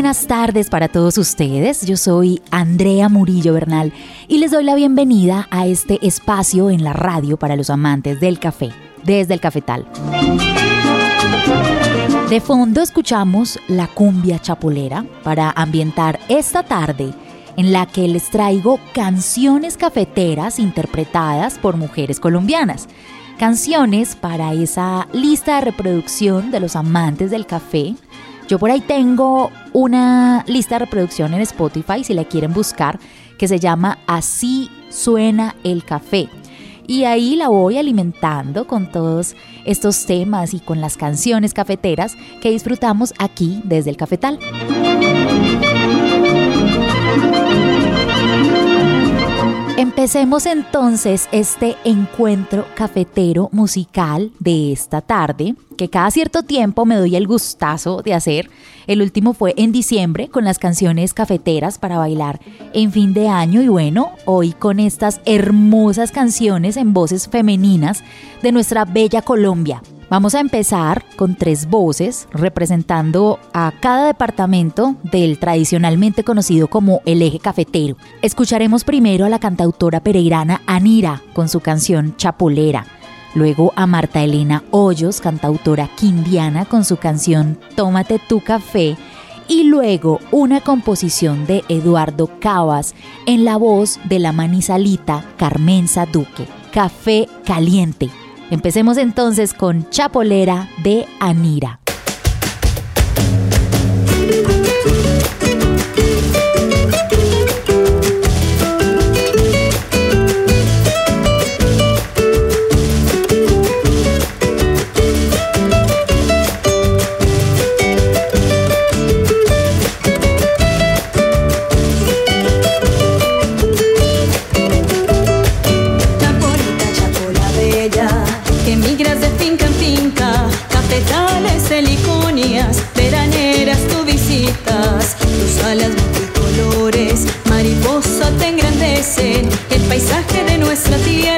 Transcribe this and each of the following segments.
Buenas tardes para todos ustedes. Yo soy Andrea Murillo Bernal y les doy la bienvenida a este espacio en la radio para los amantes del café, desde el cafetal. De fondo escuchamos la cumbia chapolera para ambientar esta tarde en la que les traigo canciones cafeteras interpretadas por mujeres colombianas. Canciones para esa lista de reproducción de los amantes del café yo por ahí tengo una lista de reproducción en Spotify, si la quieren buscar, que se llama Así suena el café. Y ahí la voy alimentando con todos estos temas y con las canciones cafeteras que disfrutamos aquí desde el cafetal. Empecemos entonces este encuentro cafetero musical de esta tarde, que cada cierto tiempo me doy el gustazo de hacer. El último fue en diciembre con las canciones cafeteras para bailar en fin de año y bueno, hoy con estas hermosas canciones en voces femeninas de nuestra bella Colombia. Vamos a empezar con tres voces representando a cada departamento del tradicionalmente conocido como el eje cafetero. Escucharemos primero a la cantautora pereirana Anira con su canción Chapolera. Luego a Marta Elena Hoyos, cantautora quindiana, con su canción Tómate tu café. Y luego una composición de Eduardo Cabas en la voz de la manizalita Carmenza Duque, Café Caliente. Empecemos entonces con Chapolera de Anira. Paisaje de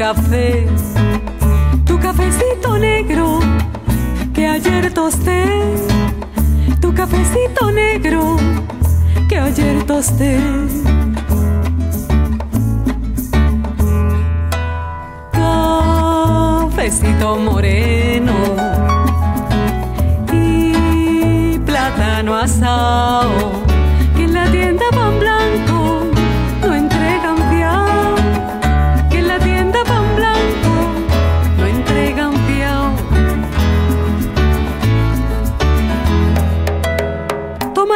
café. Tu cafecito negro que ayer tosté. Tu cafecito negro que ayer tosté. Cafecito moreno y plátano asado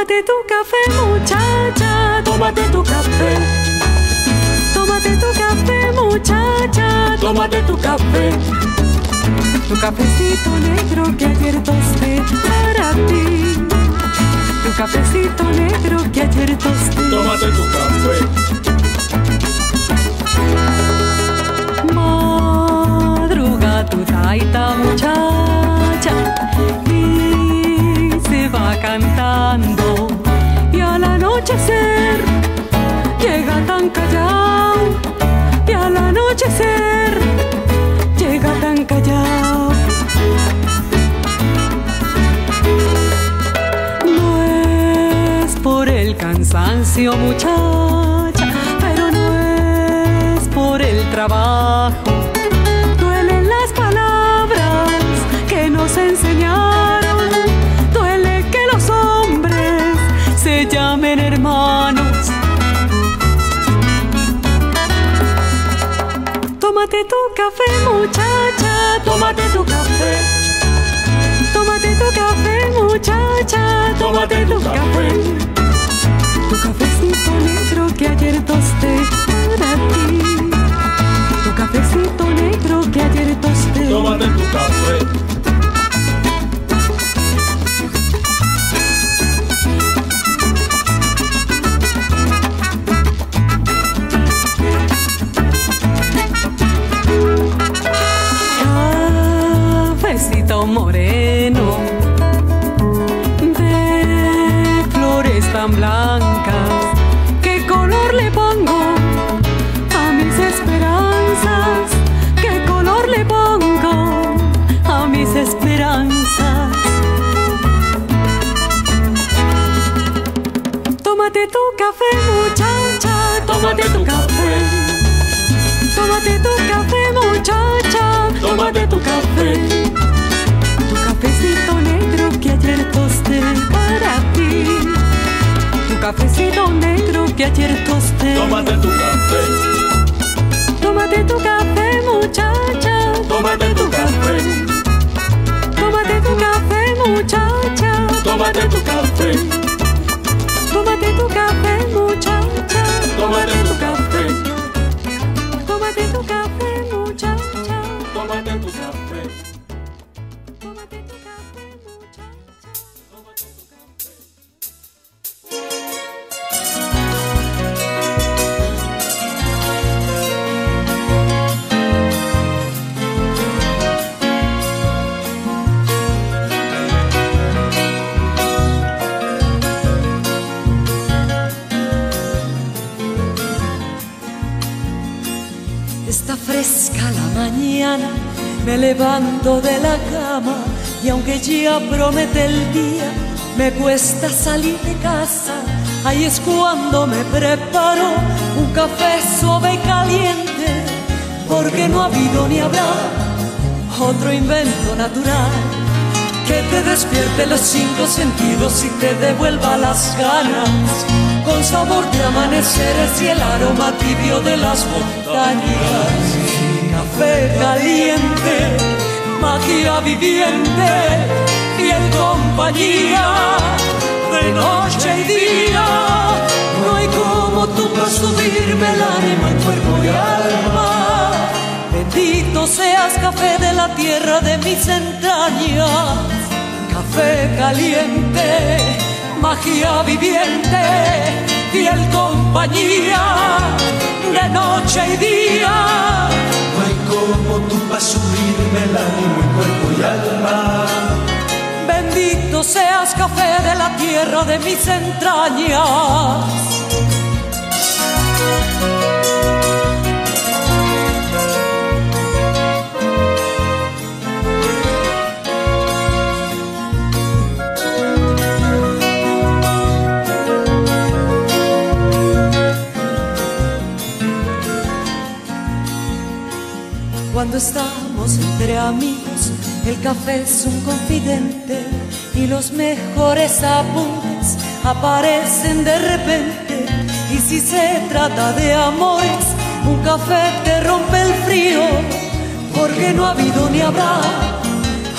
tómate tu café muchacha tómate tu café tómate tu café muchacha tómate tu café tu cafecito negro que ayer tosté para ti. Tu cafecito negro que ayer tosté. Tómate tu café. Madruga tu taita muchacha va cantando. Y al anochecer llega tan callado. Y al anochecer llega tan callado. No es por el cansancio, muchacha, pero no es por el trabajo. Café, muchacha, tómate tu café. Tómate tu café, muchacha, tómate tu café. Tu cafecito negro que ayer tosté para ti. Tu cafecito negro que ayer tosté. Tómate tu café. Moreno de flores tan blancas. ¿Qué color le pongo a mis esperanzas? ¿Qué color le pongo a mis esperanzas? Tómate tu café, muchacha, tómate tu café. Tómate tu café, muchacha, tómate tu cafecito negro que ayer tosté. Tómate tu café. Tómate tu café, muchacha. Tómate tu café. Tómate tu café, muchacha. Tómate tu café. Ya promete el día, me cuesta salir de casa. Ahí es cuando me preparo un café suave y caliente, porque no ha habido ni habrá otro invento natural que te despierte los cinco sentidos y te devuelva las ganas con sabor de amaneceres y el aroma tibio de las montañas. Café caliente, magia viviente, compañía de noche y día. No hay como tú para subirme el ánimo en cuerpo y alma. Bendito seas café de la tierra de mis entrañas, café caliente magia viviente, fiel compañía de noche y día. No hay como tú para subirme el ánimo en cuerpo y alma. Bendito seas café de la tierra de mis entrañas. Cuando estamos entre amigos, el café es un confidente y los mejores apuntes aparecen de repente. Y si se trata de amores, un café te rompe el frío, porque no ha habido ni habrá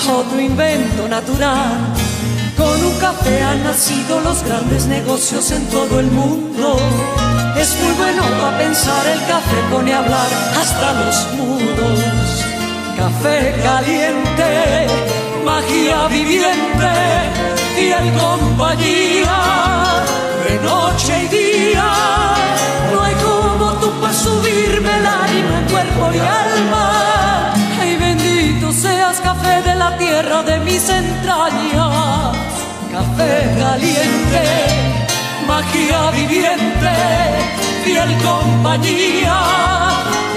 otro invento natural. Con un café han nacido los grandes negocios en todo el mundo. Es muy bueno para pensar, el café pone a hablar hasta los mudos. Café caliente, magia viviente, fiel compañía, de noche y día. No hay como tú para subirme el ánimo cuerpo y alma. Ay, bendito seas café de la tierra de mis entrañas. Café caliente magia viviente, fiel compañía,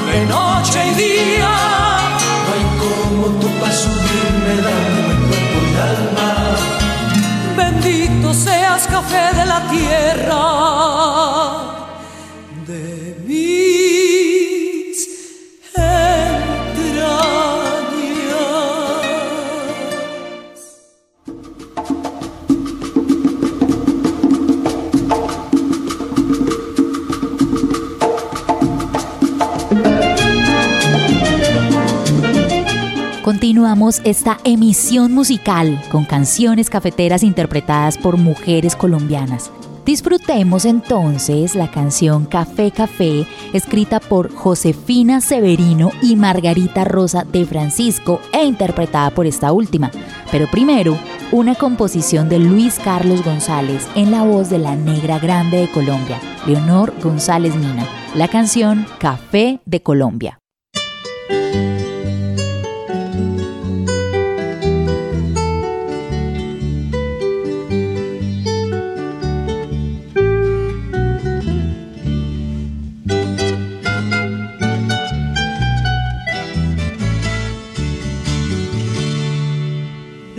de noche y día. No hay como tú para subirme el ánimo Bendito seas café de la tierra. De Continuamos esta emisión musical con canciones cafeteras interpretadas por mujeres colombianas. Disfrutemos entonces la canción Café Café, escrita por Josefina Severino y Margarita Rosa de Francisco e interpretada por esta última. Pero primero, una composición de Luis Carlos González en la voz de la negra grande de Colombia, Leonor González Mina. La canción Café de Colombia.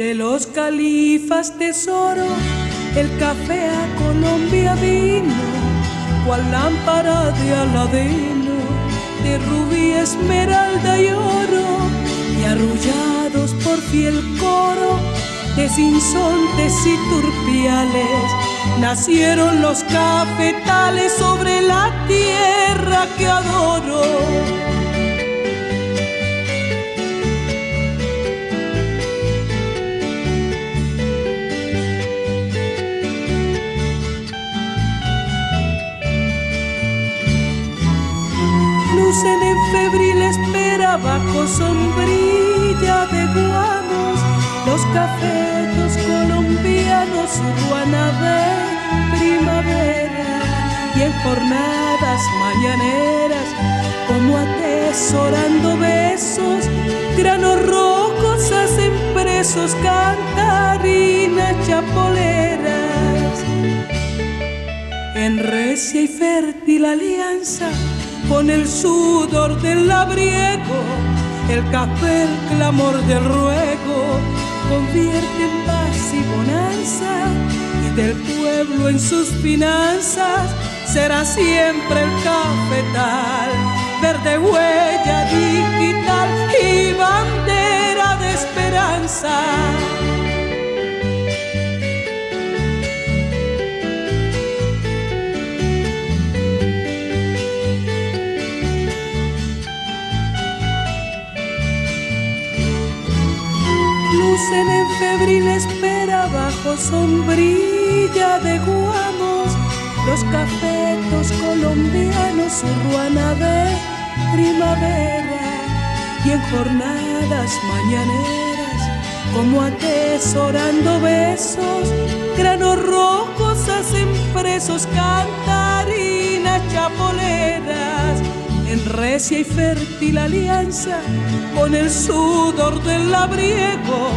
De los califas tesoro, el café a Colombia vino, cual lámpara de Aladino, de rubí, esmeralda y oro, y arrullados por fiel coro de sinsontes y turpiales, nacieron los cafetales sobre la tierra que adoro. Bajo sombrilla de guanos los cafetos colombianos su primavera y en jornadas mañaneras como atesorando besos granos rojos hacen presos cantarinas chapoleras. En recia y fértil alianza con el sudor del labriego, el café, el clamor del ruego, convierte en paz y bonanza, y del pueblo en sus finanzas será siempre el cafetal, verde huella digital y bandera de esperanza. Lucen en febril espera bajo sombrilla de guamos los cafetos colombianos su ruana de primavera. Y en jornadas mañaneras como atesorando besos granos rojos hacen presos cantarinas chapoleras en recia y fértil alianza con el sudor del labriego,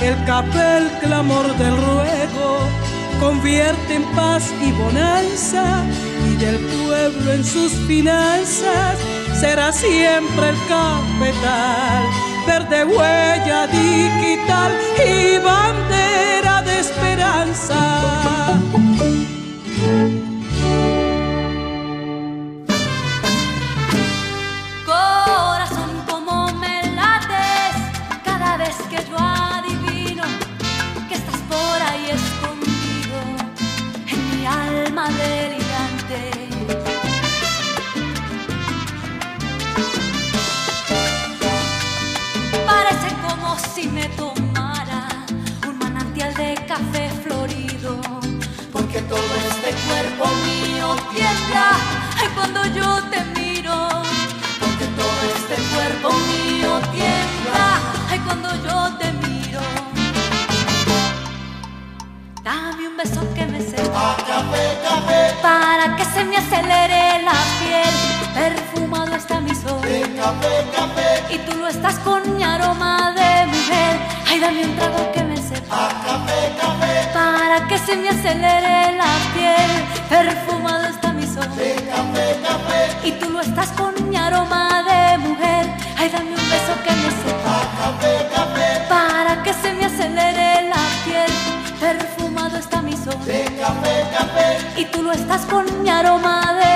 el café, el clamor del ruego, convierte en paz y bonanza y del pueblo en sus finanzas será siempre el capital, verde huella digital y bandera de esperanza. Café, café, y tú lo estás con mi aroma de mujer, ay dame un trago que me sepa, café, café, para que se me acelere la piel, perfumado está mi sol, café, café, y tú lo estás con mi aroma de mujer. Ay, dame un beso que me sepa. Café, café, para que se me acelere la piel. Perfumado está mi sol, café, café, y tú lo estás con mi aroma de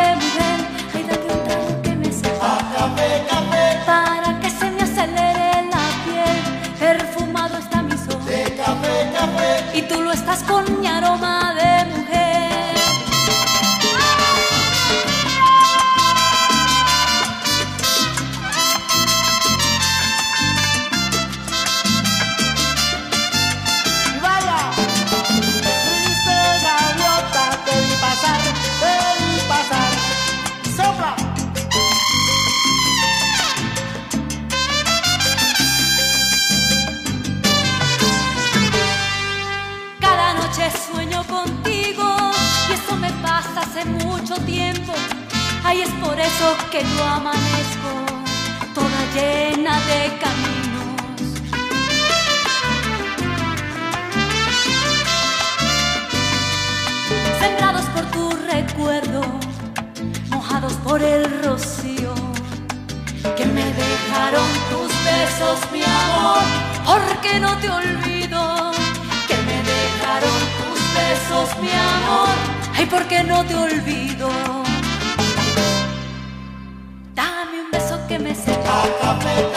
que me sepa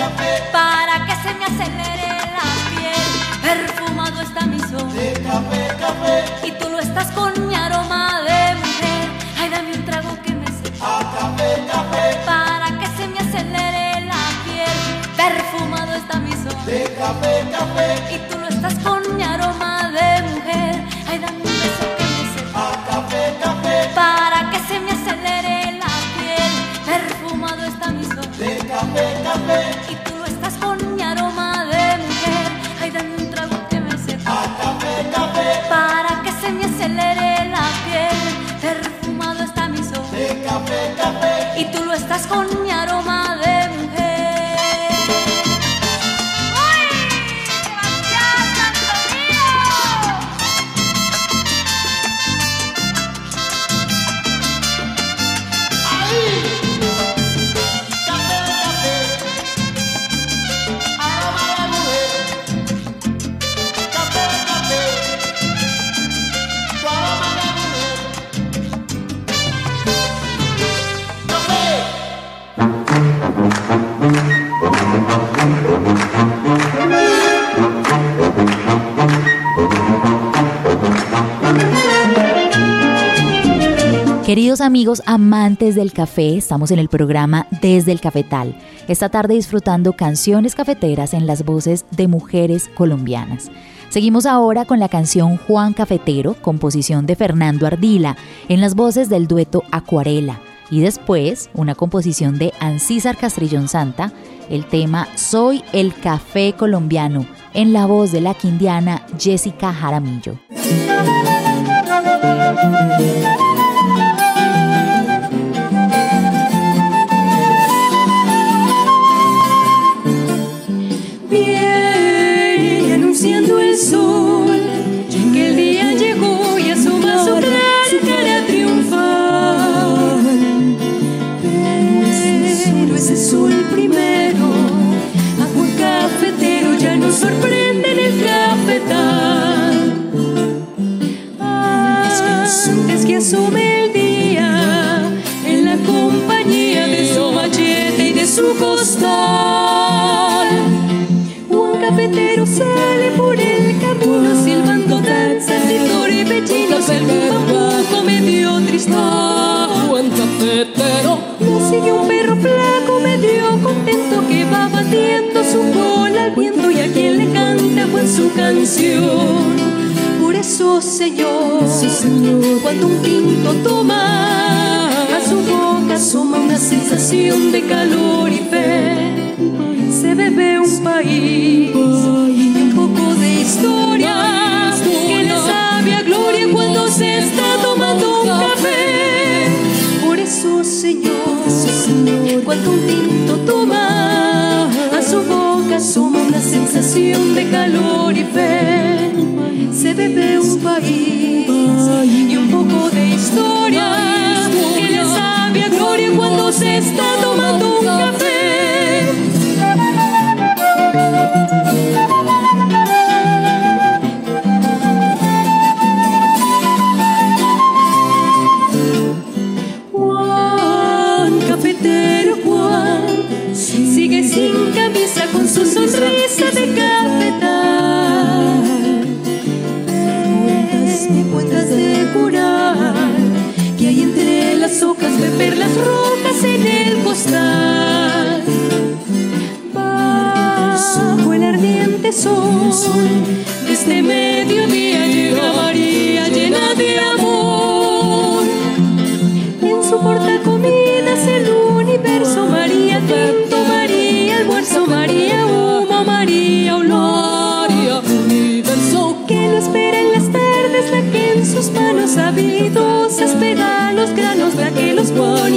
Amigos amantes del café, estamos en el programa Desde el Cafetal. Esta tarde disfrutando canciones cafeteras en las voces de mujeres colombianas. Seguimos ahora con la canción Juan Cafetero, composición de Fernando Ardila, en las voces del dueto Acuarela. Y después, una composición de Ancísar Castrillón Santa, el tema Soy el Café Colombiano, en la voz de la quindiana Jessica Jaramillo. Costal. Un cafetero sale por el camino silbando danzas y torepechinos. El bambuco medio tristón. Buen cafetero. Lo sigue un perro flaco medio contento que va batiendo su cola al viento y a quien le canta con su canción eso, Señor, Señor, cuando un tinto toma a su boca asoma una sensación de calor y fe. Se bebe un país y un poco de historia que le sabe gloria cuando se está tomando un café. Por eso, Señor, cuando un tinto toma a su boca asoma una sensación de calor y fe se bebe un país y un poco de historia que le sabe gloria cuando se está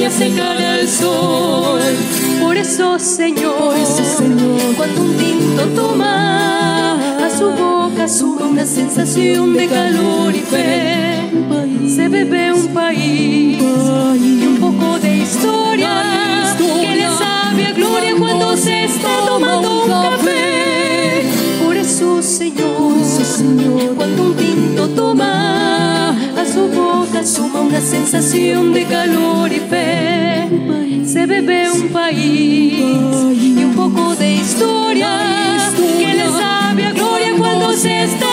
pone a secar al sol. Por eso, Señor, Señor, cuando un tinto toma a su boca sube una sensación de calor y fe. Se bebe un país y un poco de historia que le sabe a gloria cuando se está tomando un café. Por eso, Señor, Señor, cuando un tinto toma a su boca suma una sensación de calor y fe. Se bebe un país y un poco de historia que le sabe a gloria cuando se está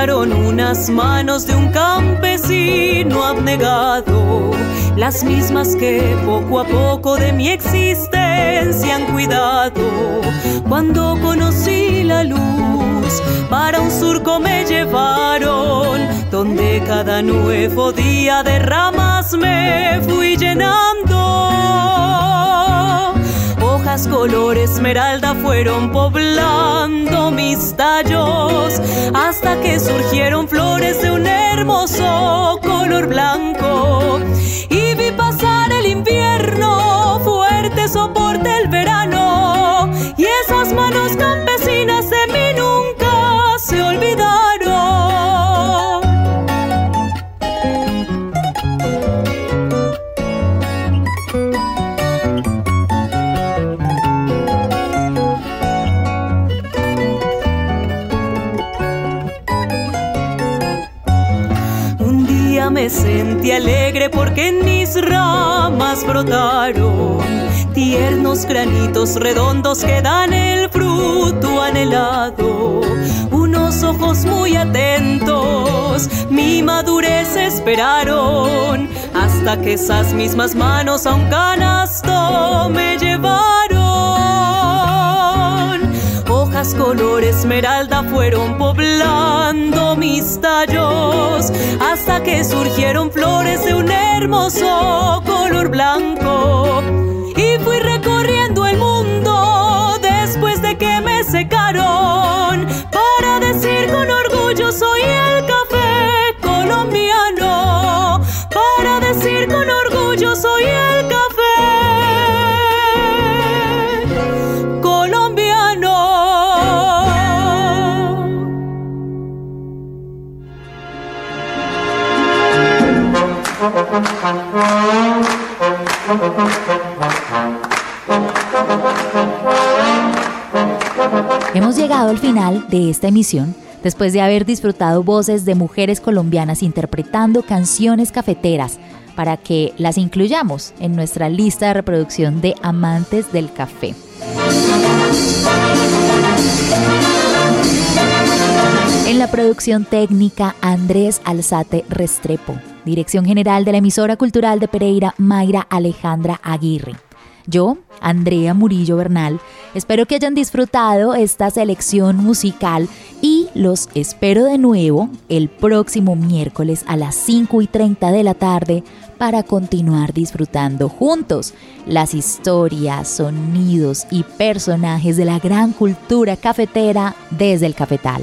Unas manos de un campesino abnegado, las mismas que poco a poco de mi existencia han cuidado. Cuando conocí la luz, para un surco me llevaron, donde cada nuevo día de ramas me fui llenando hojas color esmeralda fueron poblando mis tallos hasta que surgieron flores brotaron tiernos granitos redondos que dan el fruto anhelado. Unos ojos muy atentos, mi madurez esperaron, hasta que esas mismas manos a un color esmeralda fueron poblando mis tallos, hasta que surgieron flores de un hermoso color blanco fui recorriendo el mundo después de que me secaron para decir con orgullo soy el café colombiano. Para decir con orgullo soy el café Hemos llegado al final de esta emisión después de haber disfrutado voces de mujeres colombianas interpretando canciones cafeteras para que las incluyamos en nuestra lista de reproducción de amantes del café. En la producción técnica Andrés Alzate Restrepo, dirección general de la emisora cultural de Pereira Mayra Alejandra Aguirre. Yo, Andrea Murillo Bernal, espero que hayan disfrutado esta selección musical y los espero de nuevo el próximo miércoles a las 5 y 30 de la tarde para continuar disfrutando juntos las historias, sonidos y personajes de la gran cultura cafetera desde el cafetal.